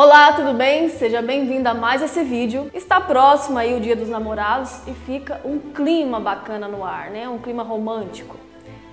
Olá, tudo bem? Seja bem-vindo a mais esse vídeo. Está próximo aí o Dia dos Namorados e fica um clima bacana no ar, né? Um clima romântico.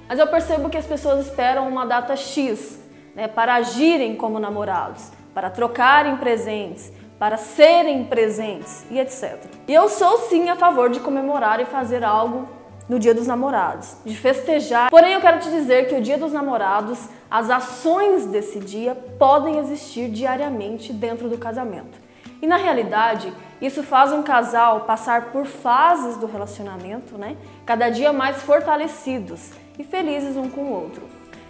Mas eu percebo que as pessoas esperam uma data X, né, para agirem como namorados, para trocarem presentes, para serem presentes e etc. E eu sou sim a favor de comemorar e fazer algo no Dia dos Namorados, de festejar. Porém, eu quero te dizer que o Dia dos Namorados, as ações desse dia podem existir diariamente dentro do casamento. E na realidade, isso faz um casal passar por fases do relacionamento, né? Cada dia mais fortalecidos e felizes um com o outro.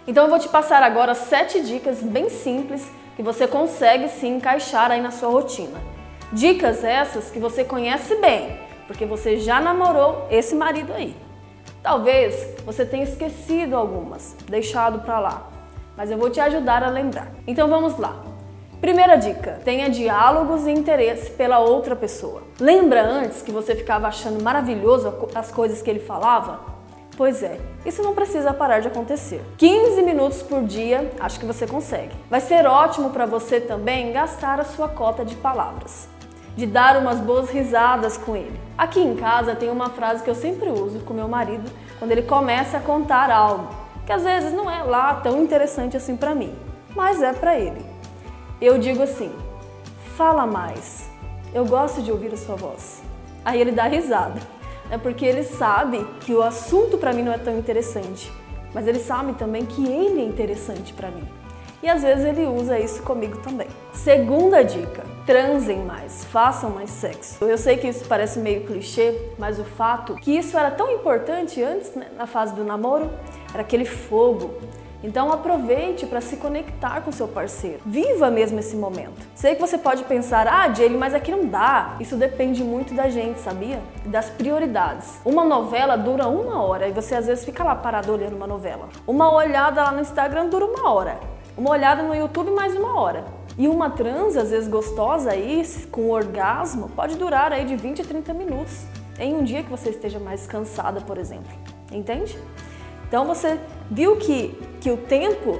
Então eu vou te passar agora sete dicas bem simples que você consegue se encaixar aí na sua rotina. Dicas essas que você conhece bem, porque você já namorou esse marido aí. Talvez você tenha esquecido algumas, deixado para lá, mas eu vou te ajudar a lembrar. Então vamos lá. Primeira dica: tenha diálogos e interesse pela outra pessoa. Lembra antes que você ficava achando maravilhoso as coisas que ele falava? Pois é, isso não precisa parar de acontecer. 15 minutos por dia, acho que você consegue. Vai ser ótimo para você também gastar a sua cota de palavras de dar umas boas risadas com ele. Aqui em casa tem uma frase que eu sempre uso com meu marido quando ele começa a contar algo, que às vezes não é lá tão interessante assim para mim, mas é para ele. Eu digo assim: "Fala mais. Eu gosto de ouvir a sua voz." Aí ele dá risada. É porque ele sabe que o assunto para mim não é tão interessante, mas ele sabe também que ele é interessante para mim e às vezes ele usa isso comigo também. Segunda dica: transem mais, façam mais sexo. Eu sei que isso parece meio clichê, mas o fato que isso era tão importante antes, né, na fase do namoro, era aquele fogo. Então aproveite para se conectar com seu parceiro. Viva mesmo esse momento. Sei que você pode pensar, ah, Jaylee, mas aqui não dá. Isso depende muito da gente, sabia? Das prioridades. Uma novela dura uma hora e você às vezes fica lá parado olhando uma novela. Uma olhada lá no Instagram dura uma hora. Uma olhada no YouTube mais uma hora. E uma transa, às vezes gostosa aí, com orgasmo, pode durar aí de 20 a 30 minutos em um dia que você esteja mais cansada, por exemplo. Entende? Então você viu que, que o tempo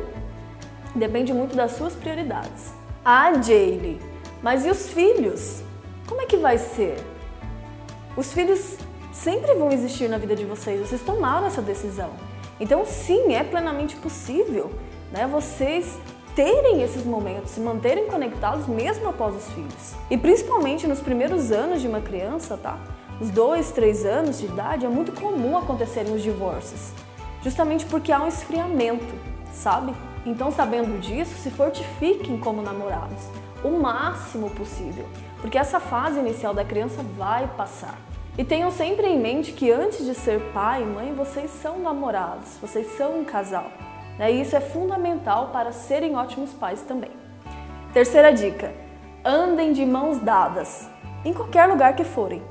depende muito das suas prioridades. Ah, Jaylee, mas e os filhos? Como é que vai ser? Os filhos sempre vão existir na vida de vocês, vocês tomaram essa decisão. Então, sim, é plenamente possível né, vocês terem esses momentos, se manterem conectados mesmo após os filhos. E principalmente nos primeiros anos de uma criança, tá? Os dois, três anos de idade, é muito comum acontecerem os divórcios, justamente porque há um esfriamento, sabe? Então, sabendo disso, se fortifiquem como namorados, o máximo possível, porque essa fase inicial da criança vai passar. E tenham sempre em mente que antes de ser pai e mãe, vocês são namorados, vocês são um casal. Né? E isso é fundamental para serem ótimos pais também. Terceira dica: andem de mãos dadas, em qualquer lugar que forem.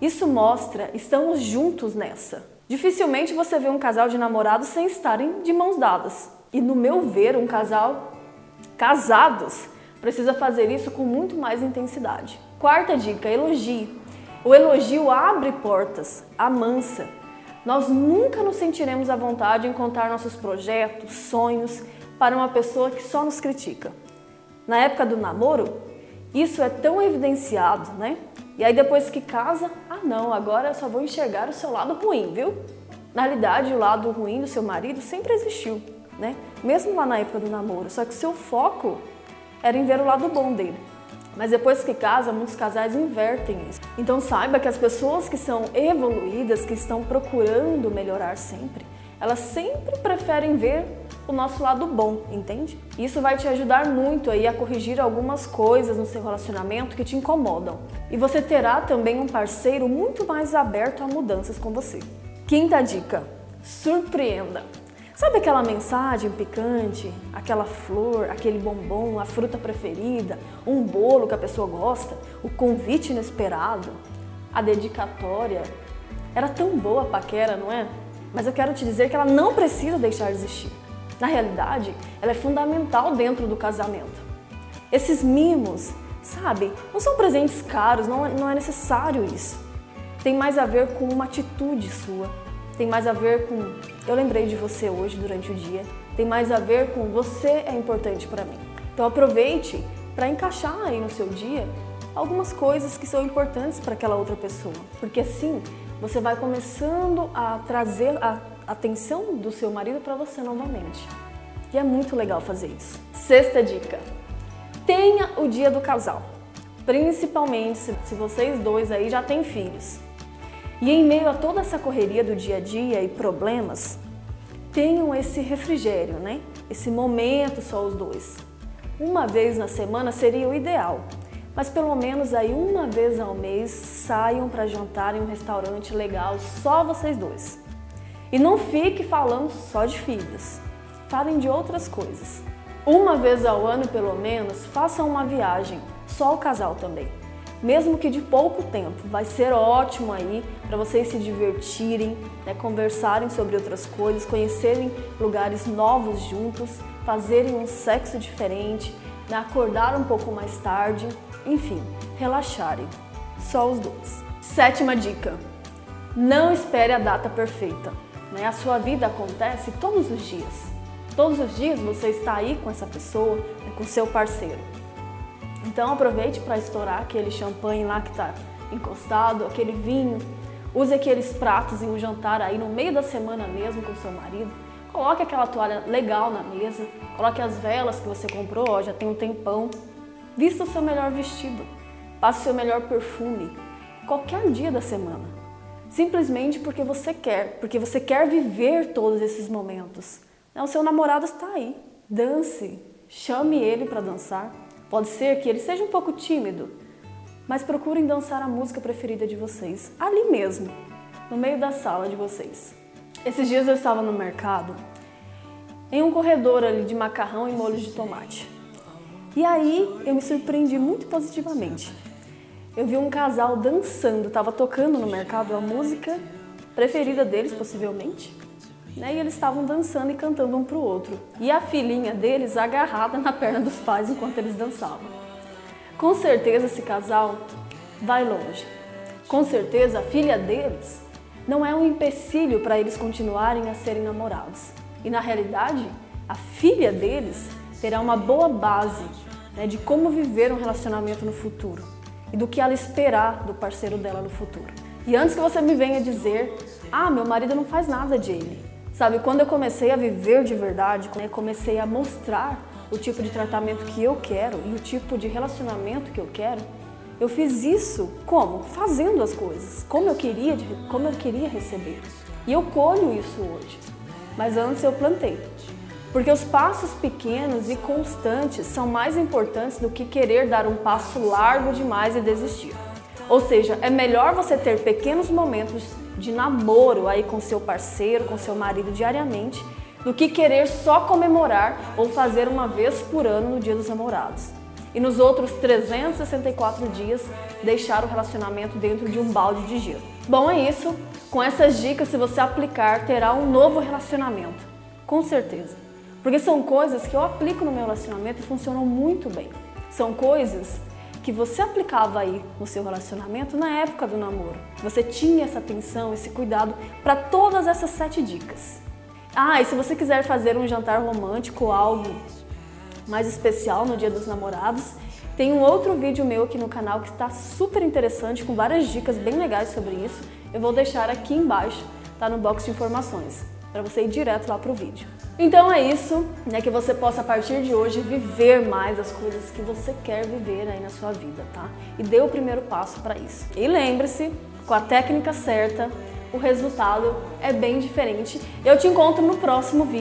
Isso mostra estamos juntos nessa. Dificilmente você vê um casal de namorados sem estarem de mãos dadas. E no meu ver, um casal casados precisa fazer isso com muito mais intensidade. Quarta dica: elogie. O elogio abre portas, amansa, nós nunca nos sentiremos à vontade em contar nossos projetos, sonhos para uma pessoa que só nos critica. Na época do namoro, isso é tão evidenciado, né? E aí depois que casa, ah não, agora eu só vou enxergar o seu lado ruim, viu? Na realidade, o lado ruim do seu marido sempre existiu, né? Mesmo lá na época do namoro, só que seu foco era em ver o lado bom dele. Mas depois que casa, muitos casais invertem isso. Então saiba que as pessoas que são evoluídas, que estão procurando melhorar sempre, elas sempre preferem ver o nosso lado bom, entende? Isso vai te ajudar muito aí a corrigir algumas coisas no seu relacionamento que te incomodam. E você terá também um parceiro muito mais aberto a mudanças com você. Quinta dica: surpreenda. Sabe aquela mensagem picante, aquela flor, aquele bombom, a fruta preferida, um bolo que a pessoa gosta, o convite inesperado, a dedicatória? Era tão boa a paquera, não é? Mas eu quero te dizer que ela não precisa deixar de existir. Na realidade, ela é fundamental dentro do casamento. Esses mimos, sabe, não são presentes caros, não, é, não é necessário isso. Tem mais a ver com uma atitude sua, tem mais a ver com eu lembrei de você hoje durante o dia, tem mais a ver com você é importante para mim. Então aproveite para encaixar aí no seu dia algumas coisas que são importantes para aquela outra pessoa. Porque assim você vai começando a trazer a atenção do seu marido para você novamente. E é muito legal fazer isso. Sexta dica: tenha o dia do casal. Principalmente se vocês dois aí já têm filhos. E em meio a toda essa correria do dia a dia e problemas, tenham esse refrigério, né? Esse momento só os dois. Uma vez na semana seria o ideal, mas pelo menos aí uma vez ao mês saiam para jantar em um restaurante legal só vocês dois. E não fique falando só de filhos. Falem de outras coisas. Uma vez ao ano, pelo menos, façam uma viagem, só o casal também mesmo que de pouco tempo. Vai ser ótimo aí para vocês se divertirem, né, conversarem sobre outras coisas, conhecerem lugares novos juntos, fazerem um sexo diferente, né, acordar um pouco mais tarde, enfim, relaxarem. Só os dois. Sétima dica: não espere a data perfeita. Né? A sua vida acontece todos os dias. Todos os dias você está aí com essa pessoa, né, com seu parceiro. Então aproveite para estourar aquele champanhe lá que está encostado, aquele vinho. Use aqueles pratos em um jantar aí no meio da semana mesmo com seu marido. Coloque aquela toalha legal na mesa. Coloque as velas que você comprou, ó, já tem um tempão. Vista o seu melhor vestido. Passe o seu melhor perfume. Qualquer dia da semana. Simplesmente porque você quer, porque você quer viver todos esses momentos. O seu namorado está aí. Dance. Chame ele para dançar. Pode ser que ele seja um pouco tímido, mas procurem dançar a música preferida de vocês, ali mesmo, no meio da sala de vocês. Esses dias eu estava no mercado, em um corredor ali de macarrão e molho de tomate. E aí eu me surpreendi muito positivamente. Eu vi um casal dançando, estava tocando no mercado a música preferida deles, possivelmente né? E eles estavam dançando e cantando um para o outro. E a filhinha deles agarrada na perna dos pais enquanto eles dançavam. Com certeza esse casal vai longe. Com certeza a filha deles não é um empecilho para eles continuarem a serem namorados. E na realidade, a filha deles terá uma boa base né, de como viver um relacionamento no futuro e do que ela esperar do parceiro dela no futuro. E antes que você me venha dizer, ah, meu marido não faz nada de ele, Sabe, quando eu comecei a viver de verdade, eu comecei a mostrar o tipo de tratamento que eu quero e o tipo de relacionamento que eu quero, eu fiz isso como? Fazendo as coisas, como eu queria, como eu queria receber. E eu colho isso hoje. Mas antes eu plantei. Porque os passos pequenos e constantes são mais importantes do que querer dar um passo largo demais e desistir. Ou seja, é melhor você ter pequenos momentos de namoro aí com seu parceiro, com seu marido diariamente, do que querer só comemorar ou fazer uma vez por ano no Dia dos Namorados. E nos outros 364 dias deixar o relacionamento dentro de um balde de gelo. Bom, é isso. Com essas dicas, se você aplicar, terá um novo relacionamento. Com certeza. Porque são coisas que eu aplico no meu relacionamento e funcionam muito bem. São coisas que você aplicava aí no seu relacionamento na época do namoro. Você tinha essa atenção, esse cuidado para todas essas sete dicas. Ah, e se você quiser fazer um jantar romântico, algo mais especial no Dia dos Namorados, tem um outro vídeo meu aqui no canal que está super interessante, com várias dicas bem legais sobre isso. Eu vou deixar aqui embaixo, tá no box de informações para você ir direto lá para o vídeo. Então é isso, né, que você possa a partir de hoje viver mais as coisas que você quer viver aí na sua vida, tá? E dê o primeiro passo para isso. E lembre-se, com a técnica certa, o resultado é bem diferente. Eu te encontro no próximo vídeo.